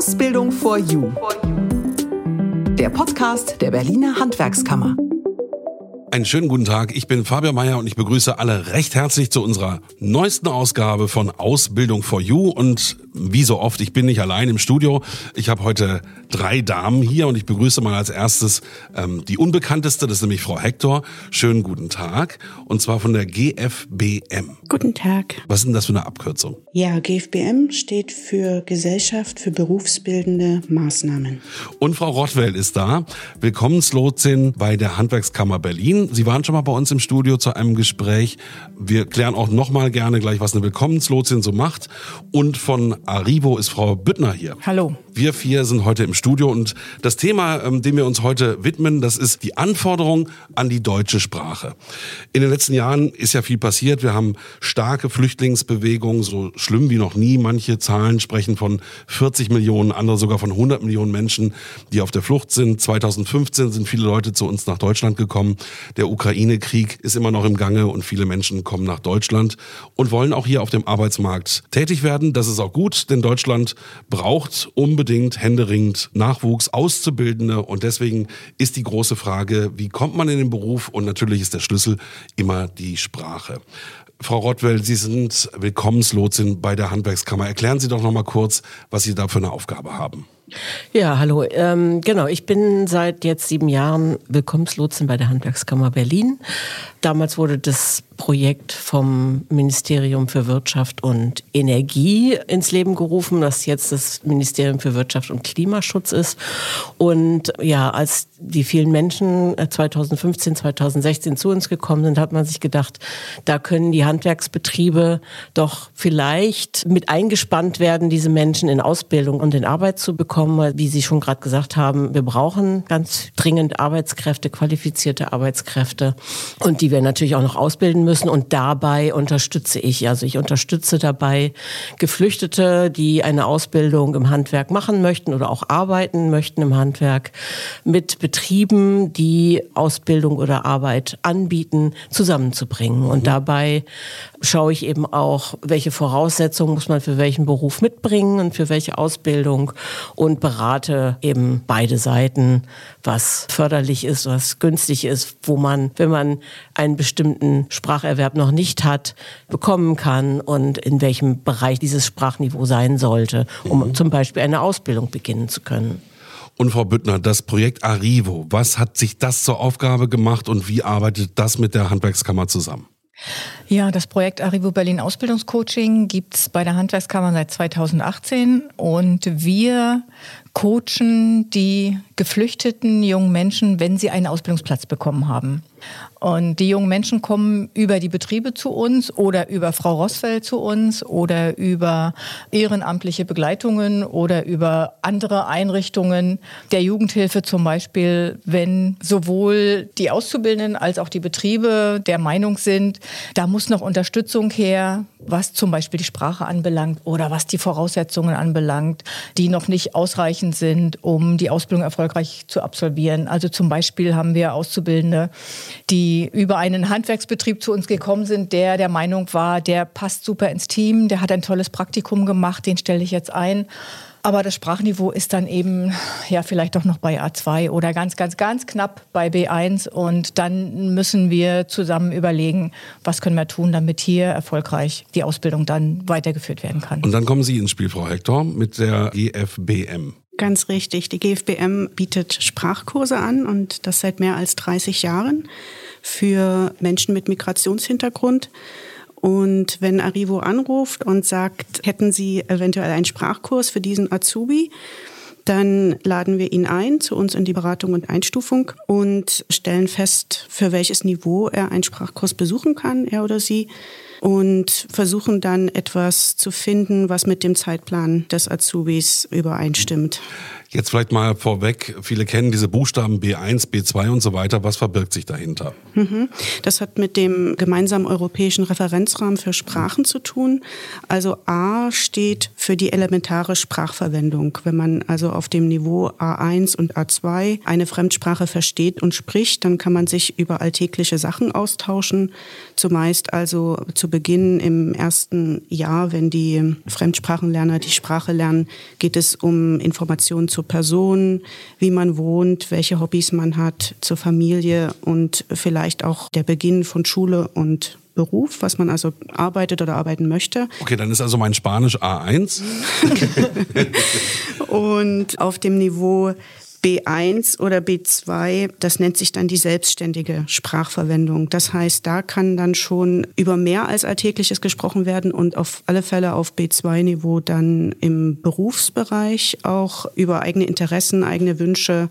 Ausbildung for You. Der Podcast der Berliner Handwerkskammer. Einen schönen guten Tag, ich bin Fabian Meyer und ich begrüße alle recht herzlich zu unserer neuesten Ausgabe von Ausbildung for You. Und wie so oft, ich bin nicht allein im Studio. Ich habe heute drei Damen hier und ich begrüße mal als erstes ähm, die unbekannteste, das ist nämlich Frau Hector. Schönen guten Tag. Und zwar von der GFBM. Guten Tag. Was ist denn das für eine Abkürzung? Ja, GFBM steht für Gesellschaft für berufsbildende Maßnahmen. Und Frau Rottwell ist da. Willkommenslotsin bei der Handwerkskammer Berlin. Sie waren schon mal bei uns im Studio zu einem Gespräch. Wir klären auch noch mal gerne gleich, was eine Willkommenslotsin so macht. Und von Arrivo ist Frau Büttner hier. Hallo. Wir vier sind heute im Studio und das Thema, ähm, dem wir uns heute widmen, das ist die Anforderung an die deutsche Sprache. In den letzten Jahren ist ja viel passiert. Wir haben starke Flüchtlingsbewegungen, so schlimm wie noch nie. Manche Zahlen sprechen von 40 Millionen, andere sogar von 100 Millionen Menschen, die auf der Flucht sind. 2015 sind viele Leute zu uns nach Deutschland gekommen. Der Ukraine-Krieg ist immer noch im Gange und viele Menschen kommen nach Deutschland und wollen auch hier auf dem Arbeitsmarkt tätig werden. Das ist auch gut, denn Deutschland braucht unbedingt händeringend Nachwuchs, Auszubildende und deswegen ist die große Frage, wie kommt man in den Beruf und natürlich ist der Schlüssel immer die Sprache. Frau Rottwell, Sie sind Willkommenslotsin bei der Handwerkskammer. Erklären Sie doch noch mal kurz, was Sie da für eine Aufgabe haben. Ja, hallo. Ähm, genau, ich bin seit jetzt sieben Jahren Willkommenslotsin bei der Handwerkskammer Berlin. Damals wurde das Projekt vom Ministerium für Wirtschaft und Energie ins Leben gerufen, das jetzt das Ministerium für Wirtschaft und Klimaschutz ist. Und ja, als die vielen Menschen 2015, äh, 2016 zu uns gekommen sind, hat man sich gedacht, da können die Handwerksbetriebe doch vielleicht mit eingespannt werden, diese Menschen in Ausbildung und in Arbeit zu bekommen. Wie Sie schon gerade gesagt haben, wir brauchen ganz dringend Arbeitskräfte, qualifizierte Arbeitskräfte und die wir natürlich auch noch ausbilden müssen. Und dabei unterstütze ich, also ich unterstütze dabei Geflüchtete, die eine Ausbildung im Handwerk machen möchten oder auch arbeiten möchten im Handwerk, mit Betrieben, die Ausbildung oder Arbeit anbieten, zusammenzubringen. Und mhm. dabei schaue ich eben auch, welche Voraussetzungen muss man für welchen Beruf mitbringen und für welche Ausbildung und berate eben beide Seiten, was förderlich ist, was günstig ist, wo man, wenn man einen bestimmten Spracherwerb noch nicht hat, bekommen kann und in welchem Bereich dieses Sprachniveau sein sollte, um mhm. zum Beispiel eine Ausbildung beginnen zu können. Und Frau Büttner, das Projekt Arrivo, was hat sich das zur Aufgabe gemacht und wie arbeitet das mit der Handwerkskammer zusammen? Ja, das Projekt Arrivo Berlin Ausbildungscoaching gibt es bei der Handwerkskammer seit 2018 und wir coachen die geflüchteten jungen Menschen, wenn sie einen Ausbildungsplatz bekommen haben. Und die jungen Menschen kommen über die Betriebe zu uns oder über Frau Rossfeld zu uns oder über ehrenamtliche Begleitungen oder über andere Einrichtungen der Jugendhilfe zum Beispiel, wenn sowohl die Auszubildenden als auch die Betriebe der Meinung sind, da muss noch Unterstützung her, was zum Beispiel die Sprache anbelangt oder was die Voraussetzungen anbelangt, die noch nicht ausreichend sind, um die Ausbildung erfolgreich zu absolvieren. Also zum Beispiel haben wir Auszubildende, die über einen Handwerksbetrieb zu uns gekommen sind, der der Meinung war, der passt super ins Team, der hat ein tolles Praktikum gemacht, den stelle ich jetzt ein. Aber das Sprachniveau ist dann eben ja vielleicht doch noch bei A2 oder ganz, ganz, ganz knapp bei B1. Und dann müssen wir zusammen überlegen, was können wir tun, damit hier erfolgreich die Ausbildung dann weitergeführt werden kann. Und dann kommen Sie ins Spiel, Frau Hector, mit der GFBM. Ganz richtig. Die GFBM bietet Sprachkurse an und das seit mehr als 30 Jahren für Menschen mit Migrationshintergrund. Und wenn Arrivo anruft und sagt, hätten Sie eventuell einen Sprachkurs für diesen Azubi, dann laden wir ihn ein zu uns in die Beratung und Einstufung und stellen fest, für welches Niveau er einen Sprachkurs besuchen kann, er oder sie und versuchen dann etwas zu finden, was mit dem Zeitplan des Azubis übereinstimmt. Jetzt vielleicht mal vorweg, viele kennen diese Buchstaben B1, B2 und so weiter. Was verbirgt sich dahinter? Mhm. Das hat mit dem gemeinsamen europäischen Referenzrahmen für Sprachen zu tun. Also A steht für die elementare Sprachverwendung. Wenn man also auf dem Niveau A1 und A2 eine Fremdsprache versteht und spricht, dann kann man sich über alltägliche Sachen austauschen. Zumeist also zu zu Beginn im ersten Jahr, wenn die Fremdsprachenlerner die Sprache lernen, geht es um Informationen zur Person, wie man wohnt, welche Hobbys man hat, zur Familie und vielleicht auch der Beginn von Schule und Beruf, was man also arbeitet oder arbeiten möchte. Okay, dann ist also mein Spanisch A1. und auf dem Niveau B1 oder B2, das nennt sich dann die selbstständige Sprachverwendung. Das heißt, da kann dann schon über mehr als Alltägliches gesprochen werden und auf alle Fälle auf B2-Niveau dann im Berufsbereich auch über eigene Interessen, eigene Wünsche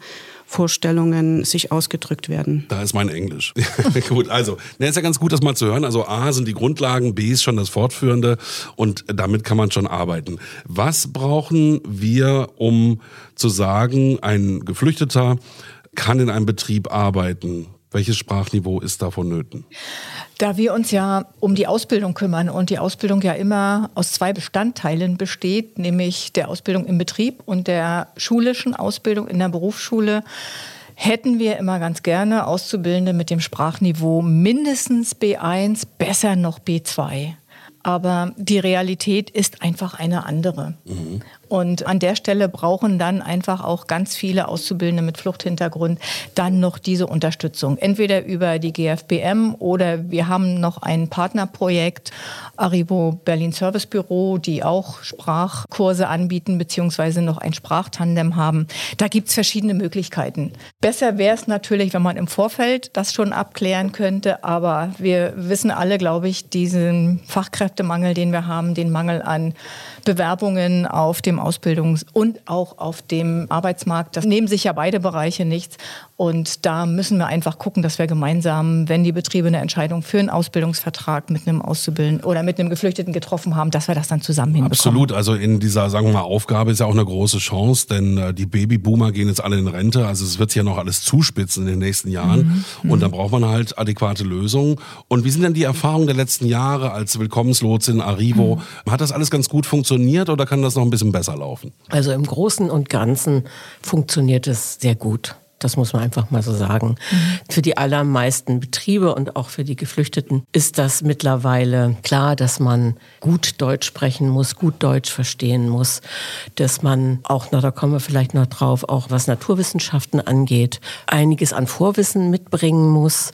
Vorstellungen sich ausgedrückt werden. Da ist mein Englisch. gut, also, ne, ist ja ganz gut, das mal zu hören. Also A sind die Grundlagen, B ist schon das Fortführende und damit kann man schon arbeiten. Was brauchen wir, um zu sagen, ein Geflüchteter kann in einem Betrieb arbeiten? Welches Sprachniveau ist da vonnöten? Da wir uns ja um die Ausbildung kümmern und die Ausbildung ja immer aus zwei Bestandteilen besteht, nämlich der Ausbildung im Betrieb und der schulischen Ausbildung in der Berufsschule, hätten wir immer ganz gerne Auszubildende mit dem Sprachniveau mindestens B1, besser noch B2. Aber die Realität ist einfach eine andere. Mhm. Und an der Stelle brauchen dann einfach auch ganz viele Auszubildende mit Fluchthintergrund dann noch diese Unterstützung. Entweder über die GFBM oder wir haben noch ein Partnerprojekt, Aribo Berlin Service Büro, die auch Sprachkurse anbieten, beziehungsweise noch ein Sprachtandem haben. Da gibt's verschiedene Möglichkeiten. Besser wäre es natürlich, wenn man im Vorfeld das schon abklären könnte, aber wir wissen alle, glaube ich, diesen Fachkräftemangel, den wir haben, den Mangel an Bewerbungen auf dem Ausbildungs- und auch auf dem Arbeitsmarkt. Das nehmen sich ja beide Bereiche nichts. Und da müssen wir einfach gucken, dass wir gemeinsam, wenn die Betriebe eine Entscheidung für einen Ausbildungsvertrag mit einem Auszubildenden oder mit einem Geflüchteten getroffen haben, dass wir das dann zusammen hinbekommen. Absolut. Also in dieser, sagen wir mal, Aufgabe ist ja auch eine große Chance, denn äh, die Babyboomer gehen jetzt alle in Rente. Also es wird sich ja noch alles zuspitzen in den nächsten Jahren. Mhm. Und dann braucht man halt adäquate Lösungen. Und wie sind denn die Erfahrungen der letzten Jahre als Willkommenslotsin Arrivo? Mhm. Hat das alles ganz gut funktioniert oder kann das noch ein bisschen besser laufen? Also im Großen und Ganzen funktioniert es sehr gut. Das muss man einfach mal so sagen. Mhm. Für die allermeisten Betriebe und auch für die Geflüchteten ist das mittlerweile klar, dass man gut Deutsch sprechen muss, gut Deutsch verstehen muss, dass man auch, na, da kommen wir vielleicht noch drauf, auch was Naturwissenschaften angeht, einiges an Vorwissen mitbringen muss.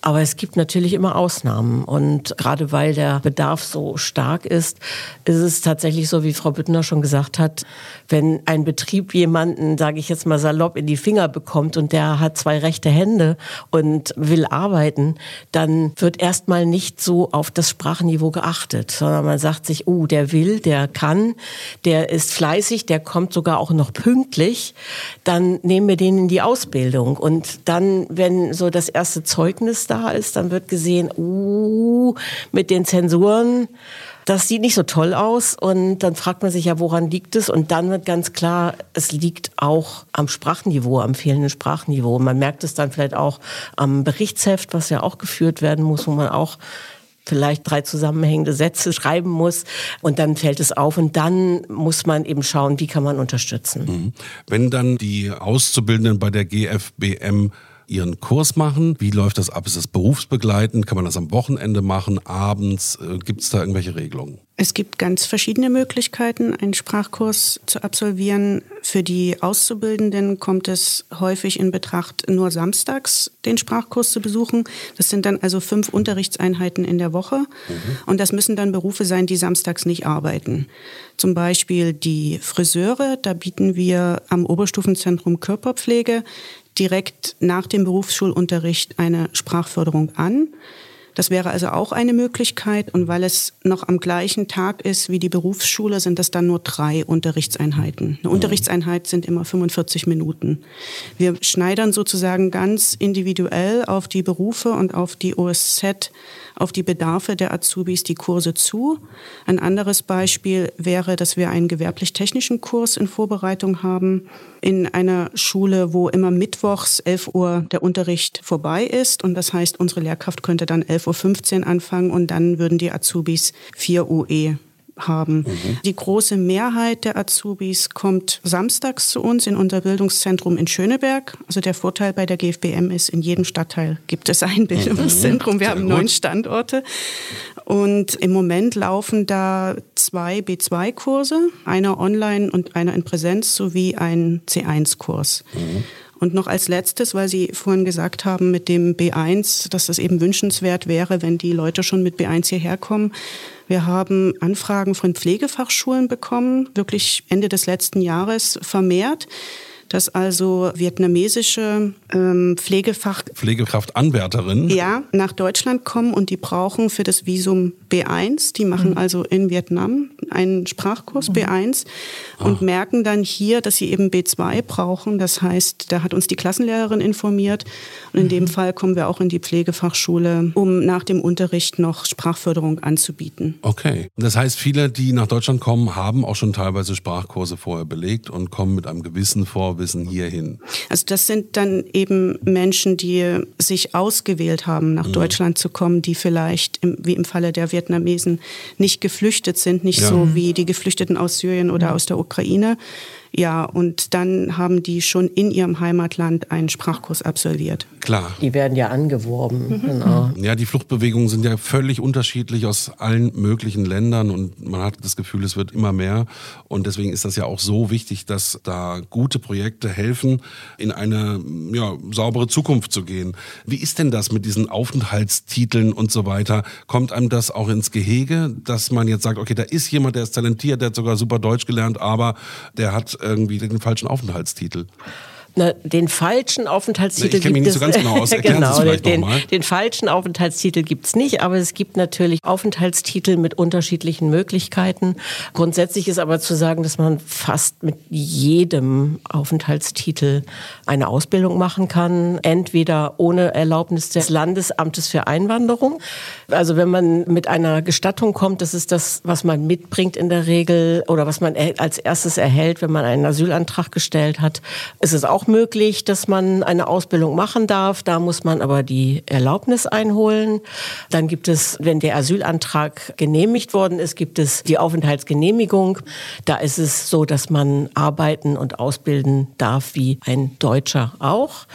Aber es gibt natürlich immer Ausnahmen. Und gerade weil der Bedarf so stark ist, ist es tatsächlich so, wie Frau Büttner schon gesagt hat, wenn ein Betrieb jemanden, sage ich jetzt mal salopp, in die Finger bekommt, kommt und der hat zwei rechte Hände und will arbeiten, dann wird erstmal nicht so auf das Sprachniveau geachtet, sondern man sagt sich, oh, der will, der kann, der ist fleißig, der kommt sogar auch noch pünktlich, dann nehmen wir den in die Ausbildung. Und dann, wenn so das erste Zeugnis da ist, dann wird gesehen, uh, mit den Zensuren, das sieht nicht so toll aus und dann fragt man sich ja, woran liegt es? Und dann wird ganz klar, es liegt auch am Sprachniveau, am fehlenden Sprachniveau. Man merkt es dann vielleicht auch am Berichtsheft, was ja auch geführt werden muss, wo man auch vielleicht drei zusammenhängende Sätze schreiben muss und dann fällt es auf und dann muss man eben schauen, wie kann man unterstützen. Mhm. Wenn dann die Auszubildenden bei der GFBM Ihren Kurs machen? Wie läuft das ab? Ist das berufsbegleitend? Kann man das am Wochenende machen, abends? Äh, gibt es da irgendwelche Regelungen? Es gibt ganz verschiedene Möglichkeiten, einen Sprachkurs zu absolvieren. Für die Auszubildenden kommt es häufig in Betracht, nur samstags den Sprachkurs zu besuchen. Das sind dann also fünf Unterrichtseinheiten in der Woche. Mhm. Und das müssen dann Berufe sein, die samstags nicht arbeiten. Zum Beispiel die Friseure. Da bieten wir am Oberstufenzentrum Körperpflege direkt nach dem Berufsschulunterricht eine Sprachförderung an. Das wäre also auch eine Möglichkeit. Und weil es noch am gleichen Tag ist wie die Berufsschule, sind das dann nur drei Unterrichtseinheiten. Eine Unterrichtseinheit sind immer 45 Minuten. Wir schneidern sozusagen ganz individuell auf die Berufe und auf die OSZ auf die Bedarfe der Azubis die Kurse zu. Ein anderes Beispiel wäre, dass wir einen gewerblich-technischen Kurs in Vorbereitung haben in einer Schule, wo immer mittwochs 11 Uhr der Unterricht vorbei ist. Und das heißt, unsere Lehrkraft könnte dann 11.15 Uhr anfangen und dann würden die Azubis 4 UE haben. Mhm. Die große Mehrheit der Azubis kommt samstags zu uns in unser Bildungszentrum in Schöneberg. Also der Vorteil bei der GFBM ist, in jedem Stadtteil gibt es ein Bildungszentrum. Wir haben neun Standorte. Und im Moment laufen da zwei B2-Kurse, einer online und einer in Präsenz sowie ein C1-Kurs. Mhm. Und noch als letztes, weil Sie vorhin gesagt haben mit dem B1, dass das eben wünschenswert wäre, wenn die Leute schon mit B1 hierher kommen. Wir haben Anfragen von Pflegefachschulen bekommen, wirklich Ende des letzten Jahres vermehrt dass also vietnamesische ähm, Pflegefach Pflegekraftanwärterinnen ja nach Deutschland kommen und die brauchen für das Visum B1. Die machen mhm. also in Vietnam einen Sprachkurs mhm. B1 und ah. merken dann hier, dass sie eben B2 brauchen. Das heißt, da hat uns die Klassenlehrerin informiert und in mhm. dem Fall kommen wir auch in die Pflegefachschule, um nach dem Unterricht noch Sprachförderung anzubieten. Okay, das heißt, viele, die nach Deutschland kommen, haben auch schon teilweise Sprachkurse vorher belegt und kommen mit einem gewissen Vorwissen Wissen hierhin? Also das sind dann eben Menschen, die sich ausgewählt haben, nach mhm. Deutschland zu kommen, die vielleicht, im, wie im Falle der Vietnamesen, nicht geflüchtet sind, nicht ja. so wie die Geflüchteten aus Syrien oder mhm. aus der Ukraine, ja, und dann haben die schon in ihrem Heimatland einen Sprachkurs absolviert. Klar. Die werden ja angeworben. Mhm. Genau. Ja, die Fluchtbewegungen sind ja völlig unterschiedlich aus allen möglichen Ländern und man hat das Gefühl, es wird immer mehr. Und deswegen ist das ja auch so wichtig, dass da gute Projekte helfen, in eine ja, saubere Zukunft zu gehen. Wie ist denn das mit diesen Aufenthaltstiteln und so weiter? Kommt einem das auch ins Gehege, dass man jetzt sagt, okay, da ist jemand, der ist talentiert, der hat sogar super Deutsch gelernt, aber der hat irgendwie den falschen Aufenthaltstitel. Na, den falschen Aufenthaltstitel ich mich nicht so ganz genau aus. Genau, den, den falschen Aufenthaltstitel gibt es nicht, aber es gibt natürlich Aufenthaltstitel mit unterschiedlichen Möglichkeiten. Grundsätzlich ist aber zu sagen, dass man fast mit jedem Aufenthaltstitel eine Ausbildung machen kann, entweder ohne Erlaubnis des Landesamtes für Einwanderung. Also wenn man mit einer Gestattung kommt, das ist das, was man mitbringt in der Regel oder was man als erstes erhält, wenn man einen Asylantrag gestellt hat, ist es auch möglich, dass man eine Ausbildung machen darf. Da muss man aber die Erlaubnis einholen. Dann gibt es, wenn der Asylantrag genehmigt worden ist, gibt es die Aufenthaltsgenehmigung. Da ist es so, dass man arbeiten und ausbilden darf wie ein Deutscher auch.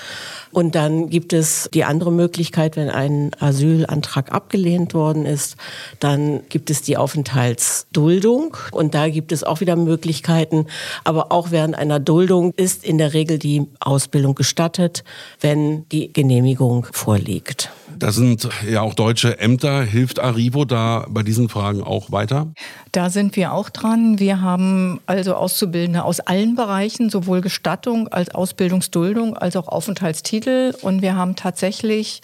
Und dann gibt es die andere Möglichkeit, wenn ein Asylantrag abgelehnt worden ist, dann gibt es die Aufenthaltsduldung. Und da gibt es auch wieder Möglichkeiten. Aber auch während einer Duldung ist in der Regel die Ausbildung gestattet, wenn die Genehmigung vorliegt. Da sind ja auch deutsche Ämter. Hilft Arrivo da bei diesen Fragen auch weiter? Da sind wir auch dran. Wir haben also Auszubildende aus allen Bereichen, sowohl Gestattung als Ausbildungsduldung als auch Aufenthaltstitel. Und wir haben tatsächlich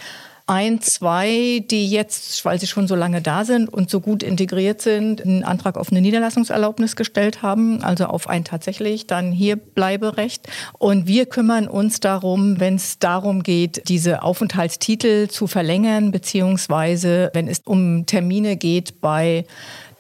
ein, zwei, die jetzt, weil sie schon so lange da sind und so gut integriert sind, einen Antrag auf eine Niederlassungserlaubnis gestellt haben, also auf ein tatsächlich dann hier Bleiberecht. Und wir kümmern uns darum, wenn es darum geht, diese Aufenthaltstitel zu verlängern, beziehungsweise wenn es um Termine geht bei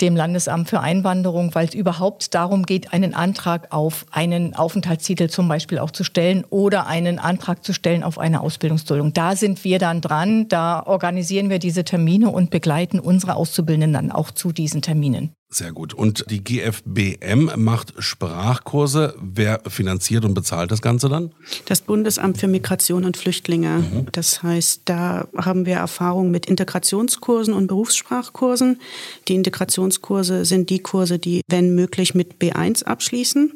dem Landesamt für Einwanderung, weil es überhaupt darum geht, einen Antrag auf einen Aufenthaltstitel zum Beispiel auch zu stellen oder einen Antrag zu stellen auf eine Ausbildungsduldung. Da sind wir dann dran, da organisieren wir diese Termine und begleiten unsere Auszubildenden dann auch zu diesen Terminen. Sehr gut. Und die GFBM macht Sprachkurse. Wer finanziert und bezahlt das Ganze dann? Das Bundesamt für Migration und Flüchtlinge. Mhm. Das heißt, da haben wir Erfahrung mit Integrationskursen und Berufssprachkursen. Die Integrationskurse sind die Kurse, die, wenn möglich, mit B1 abschließen.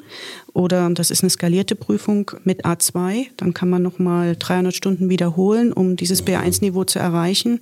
Oder das ist eine skalierte Prüfung mit A2. Dann kann man nochmal 300 Stunden wiederholen, um dieses B1-Niveau zu erreichen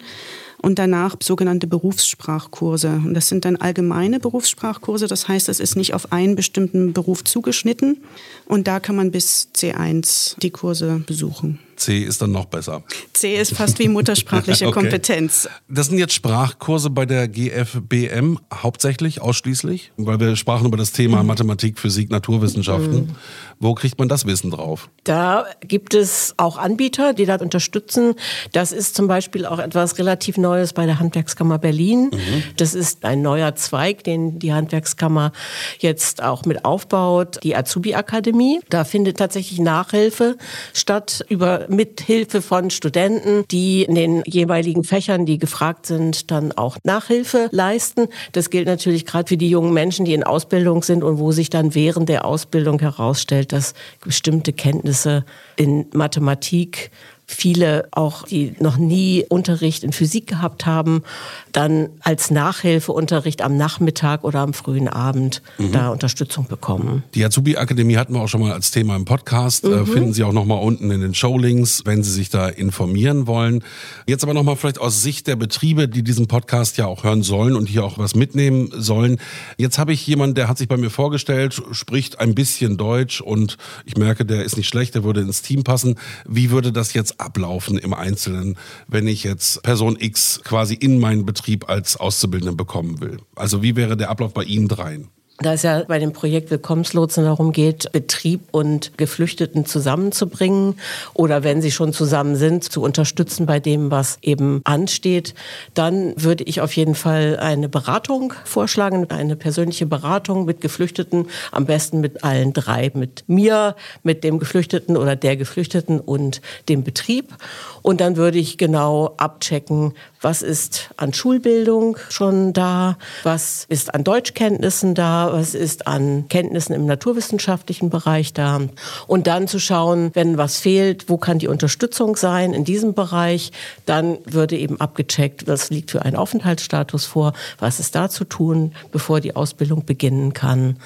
und danach sogenannte Berufssprachkurse. Und das sind dann allgemeine Berufssprachkurse, das heißt, es ist nicht auf einen bestimmten Beruf zugeschnitten und da kann man bis C1 die Kurse besuchen. C ist dann noch besser. C ist fast wie muttersprachliche okay. Kompetenz. Das sind jetzt Sprachkurse bei der GFBM hauptsächlich, ausschließlich, weil wir sprachen über das Thema mhm. Mathematik, Physik, Naturwissenschaften. Mhm. Wo kriegt man das Wissen drauf? Da gibt es auch Anbieter, die das unterstützen. Das ist zum Beispiel auch etwas relativ Neues bei der Handwerkskammer Berlin. Mhm. Das ist ein neuer Zweig, den die Handwerkskammer jetzt auch mit aufbaut, die Azubi-Akademie. Da findet tatsächlich Nachhilfe statt über mit Hilfe von Studenten, die in den jeweiligen Fächern, die gefragt sind, dann auch Nachhilfe leisten. Das gilt natürlich gerade für die jungen Menschen, die in Ausbildung sind und wo sich dann während der Ausbildung herausstellt, dass bestimmte Kenntnisse in Mathematik viele auch, die noch nie Unterricht in Physik gehabt haben, dann als Nachhilfeunterricht am Nachmittag oder am frühen Abend mhm. da Unterstützung bekommen. Die Azubi-Akademie hatten wir auch schon mal als Thema im Podcast. Äh, mhm. finden Sie auch noch mal unten in den Showlinks, wenn Sie sich da informieren wollen. Jetzt aber noch mal vielleicht aus Sicht der Betriebe, die diesen Podcast ja auch hören sollen und hier auch was mitnehmen sollen. Jetzt habe ich jemanden, der hat sich bei mir vorgestellt, spricht ein bisschen Deutsch und ich merke, der ist nicht schlecht, der würde ins Team passen. Wie würde das jetzt ablaufen im Einzelnen, wenn ich jetzt Person X quasi in meinen Betrieb als Auszubildenden bekommen will? Also wie wäre der Ablauf bei Ihnen dreien? Da es ja bei dem Projekt Willkommenslotsen darum geht, Betrieb und Geflüchteten zusammenzubringen oder wenn sie schon zusammen sind, zu unterstützen bei dem, was eben ansteht, dann würde ich auf jeden Fall eine Beratung vorschlagen, eine persönliche Beratung mit Geflüchteten, am besten mit allen drei, mit mir, mit dem Geflüchteten oder der Geflüchteten und dem Betrieb. Und dann würde ich genau abchecken, was ist an Schulbildung schon da, was ist an Deutschkenntnissen da, was ist an Kenntnissen im naturwissenschaftlichen Bereich da. Und dann zu schauen, wenn was fehlt, wo kann die Unterstützung sein in diesem Bereich. Dann würde eben abgecheckt, was liegt für einen Aufenthaltsstatus vor, was ist da zu tun, bevor die Ausbildung beginnen kann.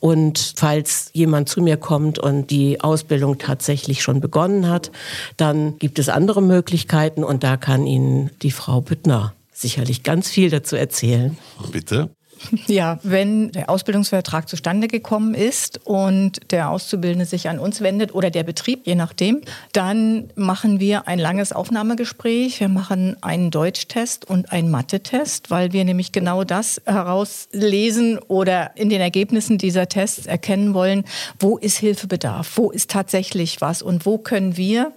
Und falls jemand zu mir kommt und die Ausbildung tatsächlich schon begonnen hat, dann gibt es andere Möglichkeiten und da kann Ihnen die Frau Büttner sicherlich ganz viel dazu erzählen. Bitte. Ja, wenn der Ausbildungsvertrag zustande gekommen ist und der Auszubildende sich an uns wendet oder der Betrieb, je nachdem, dann machen wir ein langes Aufnahmegespräch. Wir machen einen Deutschtest und einen Mathe-Test, weil wir nämlich genau das herauslesen oder in den Ergebnissen dieser Tests erkennen wollen, wo ist Hilfebedarf, wo ist tatsächlich was und wo können wir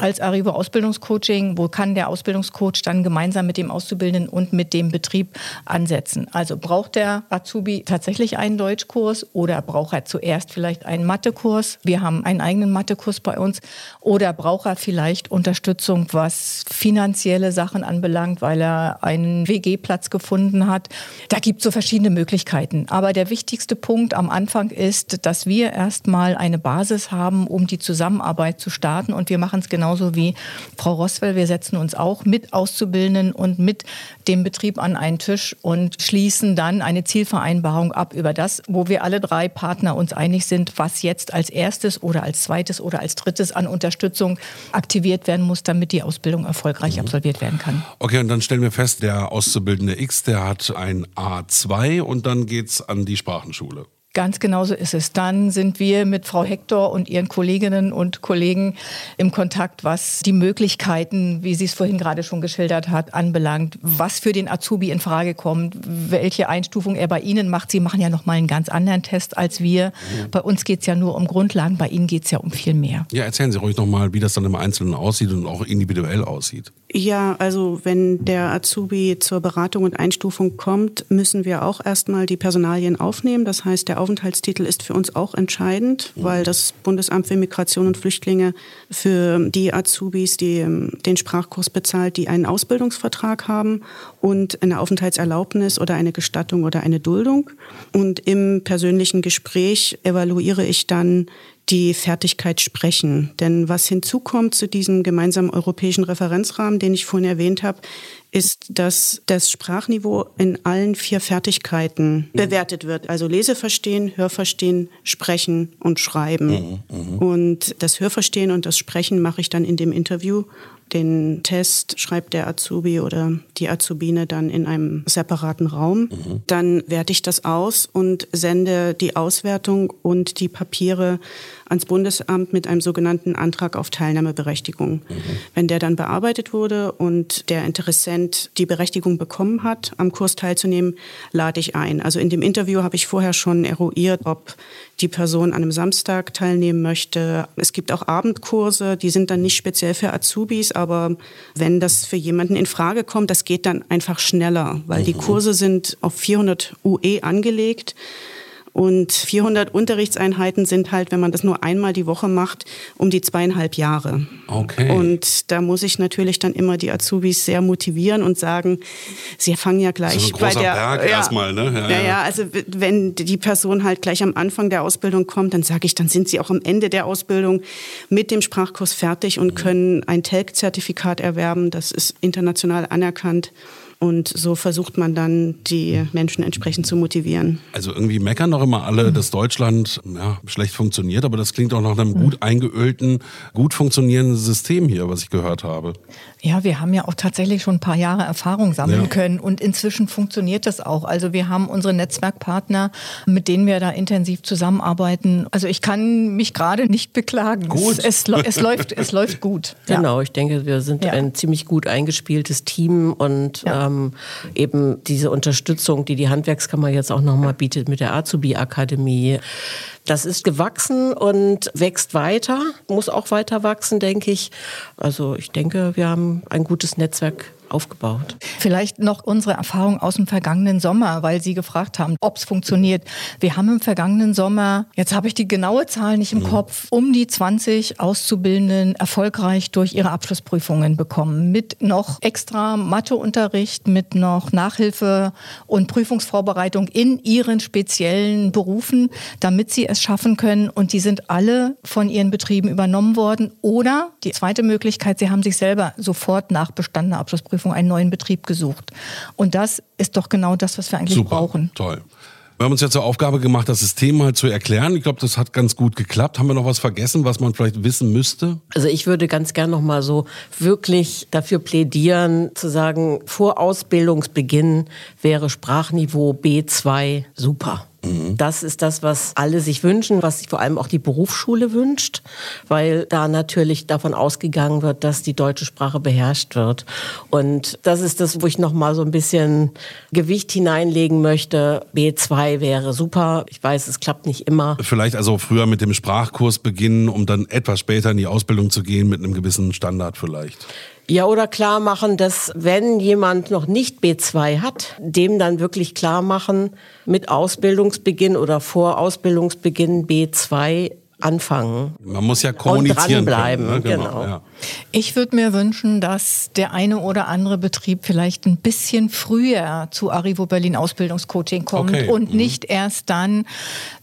als Arrivo Ausbildungscoaching, wo kann der Ausbildungscoach dann gemeinsam mit dem Auszubildenden und mit dem Betrieb ansetzen? Also braucht der Azubi tatsächlich einen Deutschkurs oder braucht er zuerst vielleicht einen Mathekurs? Wir haben einen eigenen Mathekurs bei uns. Oder braucht er vielleicht Unterstützung, was finanzielle Sachen anbelangt, weil er einen WG-Platz gefunden hat? Da gibt es so verschiedene Möglichkeiten. Aber der wichtigste Punkt am Anfang ist, dass wir erstmal eine Basis haben, um die Zusammenarbeit zu starten. Und wir machen es genau genauso wie Frau Roswell. Wir setzen uns auch mit Auszubildenden und mit dem Betrieb an einen Tisch und schließen dann eine Zielvereinbarung ab über das, wo wir alle drei Partner uns einig sind, was jetzt als erstes oder als zweites oder als drittes an Unterstützung aktiviert werden muss, damit die Ausbildung erfolgreich mhm. absolviert werden kann. Okay, und dann stellen wir fest, der Auszubildende X, der hat ein A2 und dann geht es an die Sprachenschule. Ganz genau so ist es. Dann sind wir mit Frau Hector und ihren Kolleginnen und Kollegen im Kontakt, was die Möglichkeiten, wie sie es vorhin gerade schon geschildert hat, anbelangt, was für den Azubi in Frage kommt, welche Einstufung er bei Ihnen macht. Sie machen ja noch mal einen ganz anderen Test als wir. Mhm. Bei uns geht es ja nur um Grundlagen, bei Ihnen geht es ja um viel mehr. Ja, erzählen Sie ruhig noch mal, wie das dann im Einzelnen aussieht und auch individuell aussieht. Ja, also wenn der Azubi zur Beratung und Einstufung kommt, müssen wir auch erstmal die Personalien aufnehmen. Das heißt, der Aufenthaltstitel ist für uns auch entscheidend, weil das Bundesamt für Migration und Flüchtlinge für die Azubis, die ähm, den Sprachkurs bezahlt, die einen Ausbildungsvertrag haben und eine Aufenthaltserlaubnis oder eine Gestattung oder eine Duldung. Und im persönlichen Gespräch evaluiere ich dann die Fertigkeit sprechen. Denn was hinzukommt zu diesem gemeinsamen europäischen Referenzrahmen, den ich vorhin erwähnt habe, ist, dass das Sprachniveau in allen vier Fertigkeiten mhm. bewertet wird. Also Leseverstehen, Hörverstehen, Sprechen und Schreiben. Mhm, mh. Und das Hörverstehen und das Sprechen mache ich dann in dem Interview den Test schreibt der Azubi oder die Azubine dann in einem separaten Raum. Mhm. Dann werte ich das aus und sende die Auswertung und die Papiere ans Bundesamt mit einem sogenannten Antrag auf Teilnahmeberechtigung. Mhm. Wenn der dann bearbeitet wurde und der Interessent die Berechtigung bekommen hat, am Kurs teilzunehmen, lade ich ein. Also in dem Interview habe ich vorher schon eruiert, ob die Person an einem Samstag teilnehmen möchte. Es gibt auch Abendkurse, die sind dann nicht speziell für Azubis, aber wenn das für jemanden in Frage kommt, das geht dann einfach schneller, weil die mhm. Kurse sind auf 400 UE angelegt. Und 400 Unterrichtseinheiten sind halt, wenn man das nur einmal die Woche macht, um die zweieinhalb Jahre. Okay. Und da muss ich natürlich dann immer die Azubis sehr motivieren und sagen, sie fangen ja gleich so ein bei der Berg ja, erstmal, ne? Ja, Ja, ja. also wenn die Person halt gleich am Anfang der Ausbildung kommt, dann sage ich, dann sind sie auch am Ende der Ausbildung mit dem Sprachkurs fertig und können ein TELC-Zertifikat erwerben. Das ist international anerkannt. Und so versucht man dann, die Menschen entsprechend zu motivieren. Also irgendwie meckern doch immer alle, dass Deutschland ja, schlecht funktioniert, aber das klingt auch nach einem gut eingeölten, gut funktionierenden System hier, was ich gehört habe. Ja, wir haben ja auch tatsächlich schon ein paar Jahre Erfahrung sammeln Ja. können und inzwischen funktioniert das auch. Also wir haben unsere Netzwerkpartner, mit denen wir da intensiv zusammenarbeiten. Also ich kann mich gerade nicht beklagen. Gut. Es, es, es läuft, es läuft gut. Ja. Genau, ich denke, wir sind Ja. ein ziemlich gut eingespieltes Team und Ja. Ähm, eben diese Unterstützung, die die Handwerkskammer jetzt auch nochmal bietet mit der Azubi-Akademie. Das ist gewachsen und wächst weiter, muss auch weiter wachsen, denke ich. Also ich denke, wir haben ein gutes Netzwerk aufgebaut. Vielleicht noch unsere Erfahrung aus dem vergangenen Sommer, weil Sie gefragt haben, ob es funktioniert. Wir haben im vergangenen Sommer, jetzt habe ich die genaue Zahl nicht im Kopf, um die 20 Auszubildenden erfolgreich durch ihre Abschlussprüfungen bekommen. Mit noch extra Matheunterricht, mit noch Nachhilfe und Prüfungsvorbereitung in ihren speziellen Berufen, damit sie es schaffen können. Und die sind alle von ihren Betrieben übernommen worden. Oder die zweite Möglichkeit, sie haben sich selber sofort nach bestandener Abschlussprüfung einen neuen Betrieb gesucht. Und das ist doch genau das, was wir eigentlich Super, brauchen. toll. Wir haben uns jetzt zur Aufgabe gemacht, das System mal zu erklären. Ich glaube, das hat ganz gut geklappt. Haben wir noch was vergessen, was man vielleicht wissen müsste? Also ich würde ganz gern noch mal so wirklich dafür plädieren, zu sagen, vor Ausbildungsbeginn wäre Sprachniveau B2 super. Das ist das, was alle sich wünschen, was sich vor allem auch die Berufsschule wünscht, weil da natürlich davon ausgegangen wird, dass die deutsche Sprache beherrscht wird. Und das ist das, wo ich noch mal so ein bisschen Gewicht hineinlegen möchte. B2 wäre super. Ich weiß, es klappt nicht immer. Vielleicht also früher mit dem Sprachkurs beginnen, um dann etwas später in die Ausbildung zu gehen mit einem gewissen Standard vielleicht. Ja, oder klar machen, dass wenn jemand noch nicht B2 hat, dem dann wirklich klar machen, mit Ausbildungsbeginn oder vor Ausbildungsbeginn B2 anfangen. Man muss ja kommunizieren dranbleiben, können. Ne? genau. Ja. Ich würde mir wünschen, dass der eine oder andere Betrieb vielleicht ein bisschen früher zu Arrivo Berlin Ausbildungscoaching kommt Okay. und Mhm. nicht erst dann,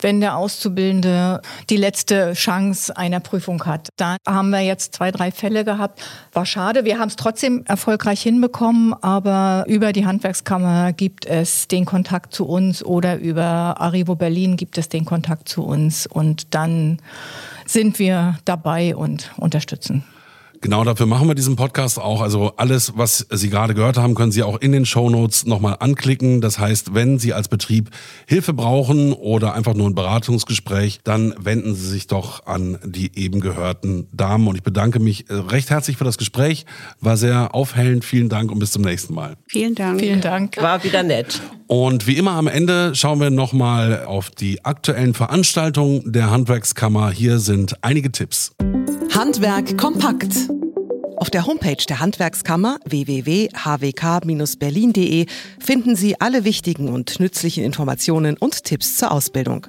wenn der Auszubildende die letzte Chance einer Prüfung hat. Da haben wir jetzt zwei, drei Fälle gehabt. War schade. Wir haben es trotzdem erfolgreich hinbekommen, aber über die Handwerkskammer gibt es den Kontakt zu uns oder über Arrivo Berlin gibt es den Kontakt zu uns und dann sind wir dabei und unterstützen. Genau dafür machen wir diesen Podcast auch. Also alles, was Sie gerade gehört haben, können Sie auch in den Shownotes nochmal anklicken. Das heißt, wenn Sie als Betrieb Hilfe brauchen oder einfach nur ein Beratungsgespräch, dann wenden Sie sich doch an die eben gehörten Damen. Und ich bedanke mich äh, recht herzlich für das Gespräch. War sehr aufhellend. Vielen Dank und bis zum nächsten Mal. Vielen Dank. Vielen Dank. War wieder nett. Und wie immer am Ende schauen wir nochmal auf die aktuellen Veranstaltungen der Handwerkskammer. Hier sind einige Tipps. Handwerk kompakt. Auf der Homepage der Handwerkskammer www.hwk-berlin.de finden Sie alle wichtigen und nützlichen Informationen und Tipps zur Ausbildung.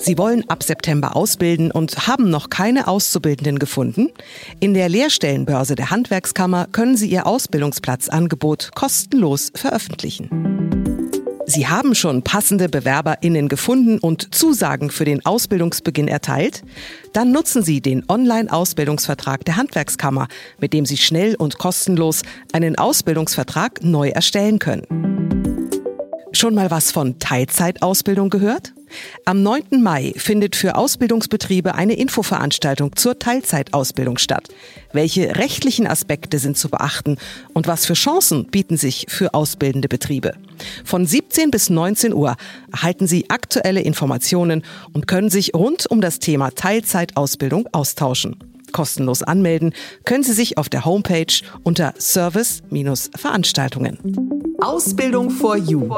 Sie wollen ab September ausbilden und haben noch keine Auszubildenden gefunden? In der Lehrstellenbörse der Handwerkskammer können Sie Ihr Ausbildungsplatzangebot kostenlos veröffentlichen. Sie haben schon passende BewerberInnen gefunden und Zusagen für den Ausbildungsbeginn erteilt? Dann nutzen Sie den Online-Ausbildungsvertrag der Handwerkskammer, mit dem Sie schnell und kostenlos einen Ausbildungsvertrag neu erstellen können. Schon mal was von Teilzeitausbildung gehört? Am 9. Mai findet für Ausbildungsbetriebe eine Infoveranstaltung zur Teilzeitausbildung statt. Welche rechtlichen Aspekte sind zu beachten und was für Chancen bieten sich für ausbildende Betriebe? Von 17 bis 19 Uhr erhalten Sie aktuelle Informationen und können sich rund um das Thema Teilzeitausbildung austauschen. Kostenlos anmelden können Sie sich auf der Homepage unter Service-Veranstaltungen. Ausbildung for You.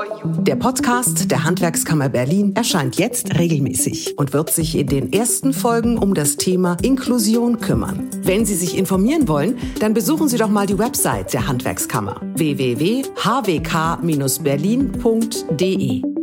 Der Podcast der Handwerkskammer Berlin erscheint jetzt regelmäßig und wird sich in den ersten Folgen um das Thema Inklusion kümmern. Wenn Sie sich informieren wollen, dann besuchen Sie doch mal die Website der Handwerkskammer www.hwk-berlin.de.